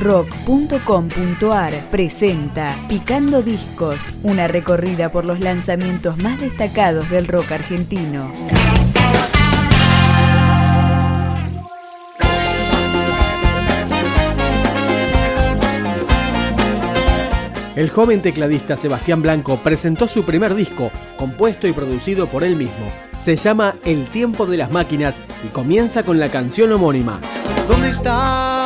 rock.com.ar presenta Picando Discos, una recorrida por los lanzamientos más destacados del rock argentino. El joven tecladista Sebastián Blanco presentó su primer disco, compuesto y producido por él mismo. Se llama El tiempo de las máquinas y comienza con la canción homónima. ¿Dónde estás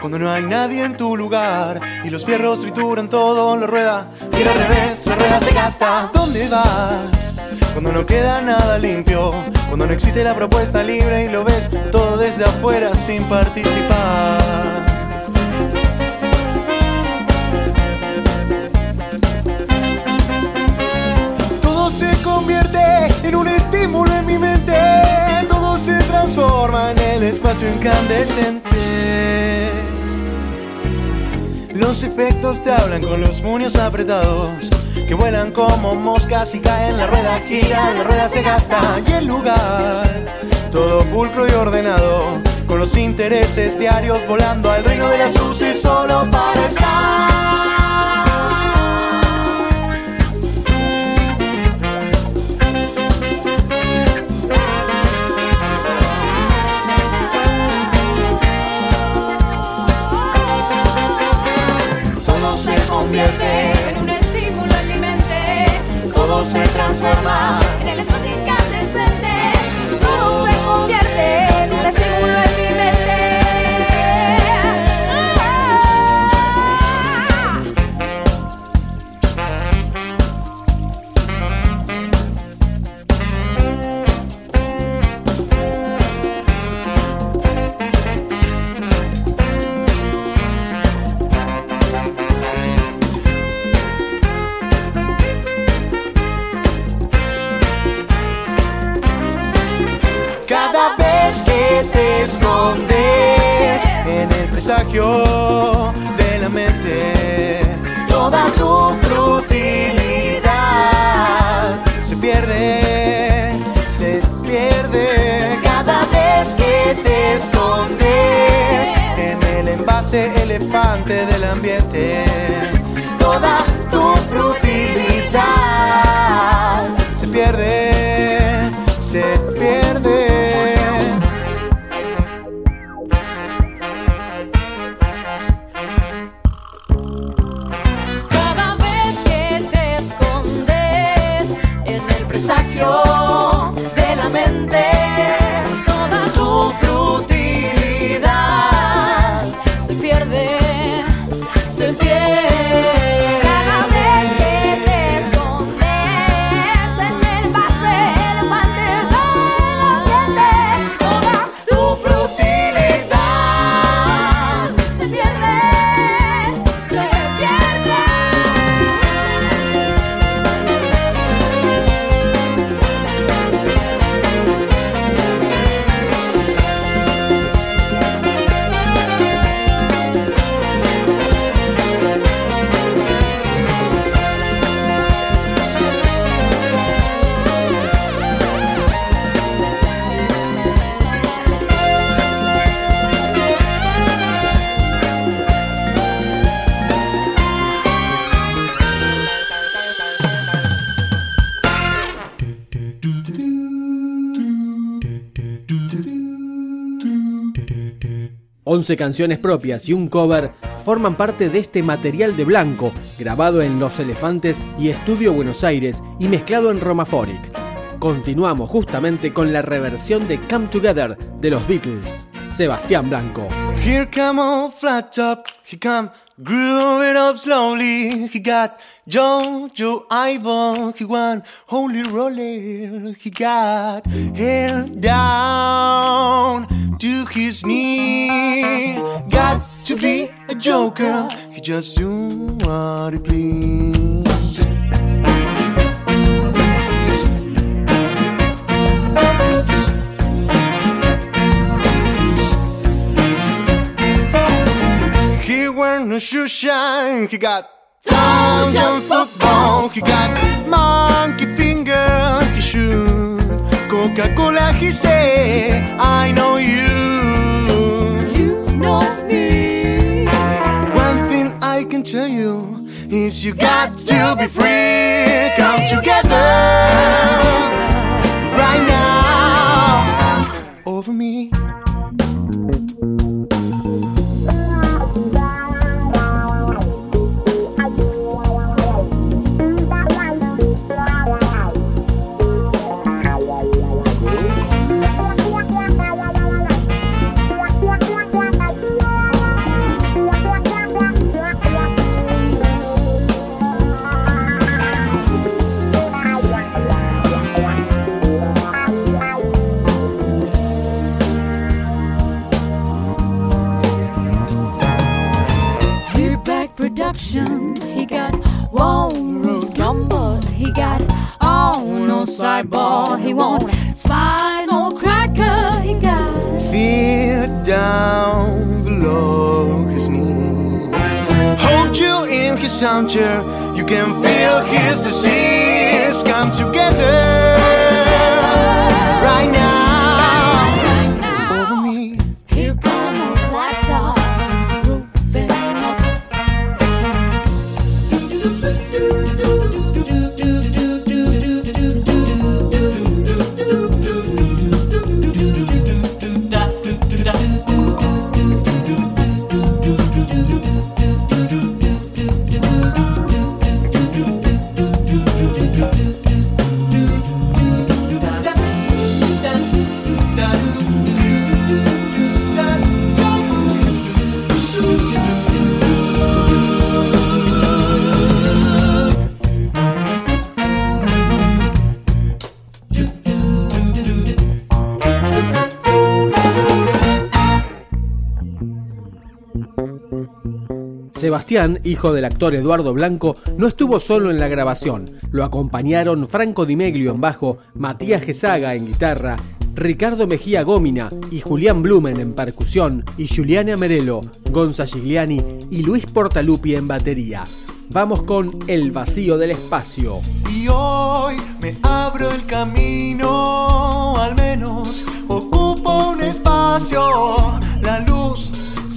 cuando no hay nadie en tu lugar y los fierros trituran todo la rueda? Y al revés, la rueda se gasta. ¿Dónde vas? Cuando no queda nada limpio, cuando no existe la propuesta libre y lo ves todo desde afuera sin participar. transforma en el espacio incandescente. Los efectos te hablan con los puños apretados, que vuelan como moscas y caen, la rueda gira, la rueda se gasta y el lugar, todo pulcro y ordenado, con los intereses diarios volando al reino de las luces solo para estar. Se transforma. En el espacio de la mente. Toda tu frutilidad se pierde, se pierde cada vez que te escondes en el envase elefante del ambiente. Toda tu frutilidad se pierde, se pierde. Once canciones propias y un cover forman parte de este material de blanco, grabado en Los Elefantes y Estudio Buenos Aires y mezclado en Romafonic. Continuamos justamente con la reversión de Come Together de los Beatles. Sebastián Blanco. Here come flat top, he come Grew it up slowly. He got Jojo Ivan. He won Holy Roller. He got hair down to his knee. Got to be a joker. He just do what he please. no shoe shine. He got Italian football. He got monkey finger. He Coca Cola, he said, I know you. You know me. One thing I can tell you is you got, got to, to be free. free. Come together. He got walrus gumbo. He got on no sideball. He won't spinal cracker. He got Feel down below his knee. Hold you in his armchair. You can feel his disease come together Sebastián, hijo del actor Eduardo Blanco, no estuvo solo en la grabación. Lo acompañaron Franco Di Meglio en bajo, Matías Gesaga en guitarra, Ricardo Mejía Gómina y Julián Blumen en percusión, y Giuliana Merelo, Gonza Gigliani y Luis Portalupi en batería. Vamos con El vacío del espacio. Y hoy me abro el camino, al menos ocupo un espacio.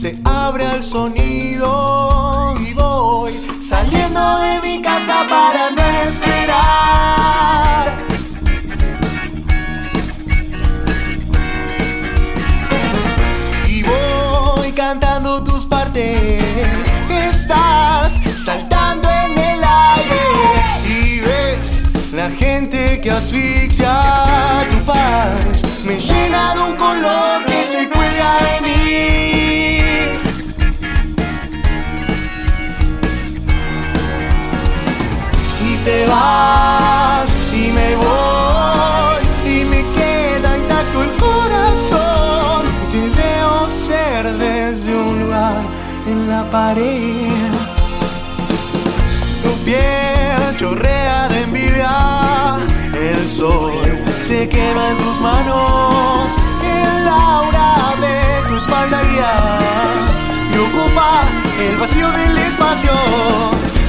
Se abre al sonido y voy saliendo de mi casa para no esperar. Y voy cantando tus partes. Estás saltando en el aire y ves la gente que asfixia tu paz. Me llena de un color desde un lugar en la pared. Tu piel chorrea de envidia, el sol se quema en tus manos, el aura de tu espalda guía y ocupa el vacío del espacio.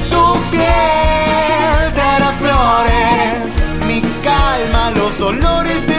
Tu piel te hará flores, mi calma, los dolores del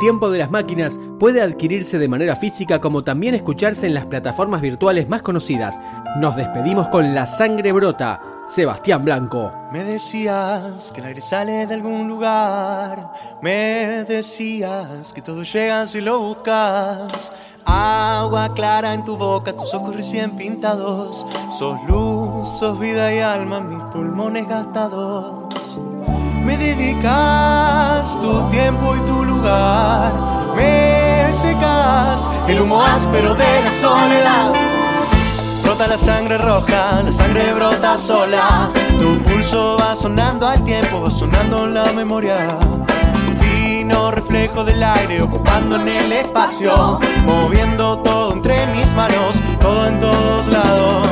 tiempo de las máquinas puede adquirirse de manera física como también escucharse en las plataformas virtuales más conocidas. Nos despedimos con La Sangre Brota, Sebastián Blanco. Me decías que el aire sale de algún lugar. Me decías que todo llega si lo buscas. Agua clara en tu boca, tus ojos recién pintados. Sos luz, sos vida y alma, mis pulmones gastados. Me dedicas tu tiempo y tu lugar. Me secas el humo áspero de la soledad. Brota la sangre roja, la sangre brota sola. Tu pulso va sonando al tiempo, va sonando la memoria. Fino reflejo del aire ocupando en el espacio, moviendo todo entre mis manos, todo en todos lados.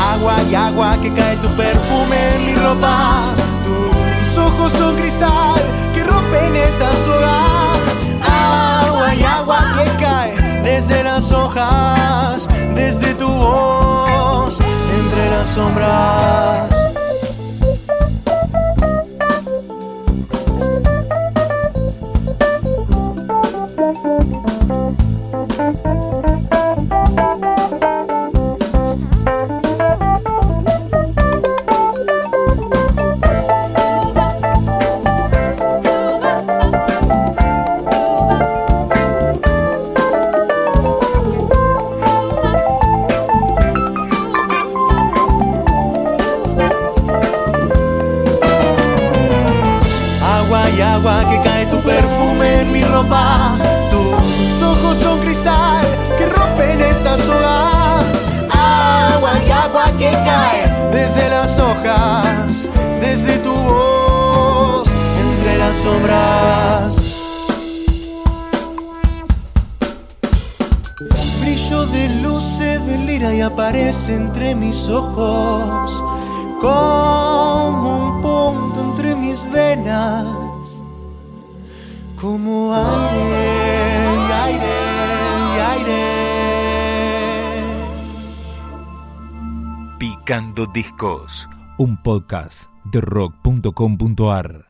Agua y agua que cae tu perfume en mi ropa. Ojos son cristal que rompen esta soga. Agua y agua que cae desde las hojas, desde tu voz, entre las sombras. Agua que cae tu perfume en mi ropa. Tus ojos son cristal que rompen esta soga. Agua y agua que cae desde las hojas, desde tu voz, entre las sombras. Brillo de luz se delira y aparece entre mis ojos como un punto entre mis venas, como aire, aire, aire. Picando Discos, un podcast de rock.com.ar.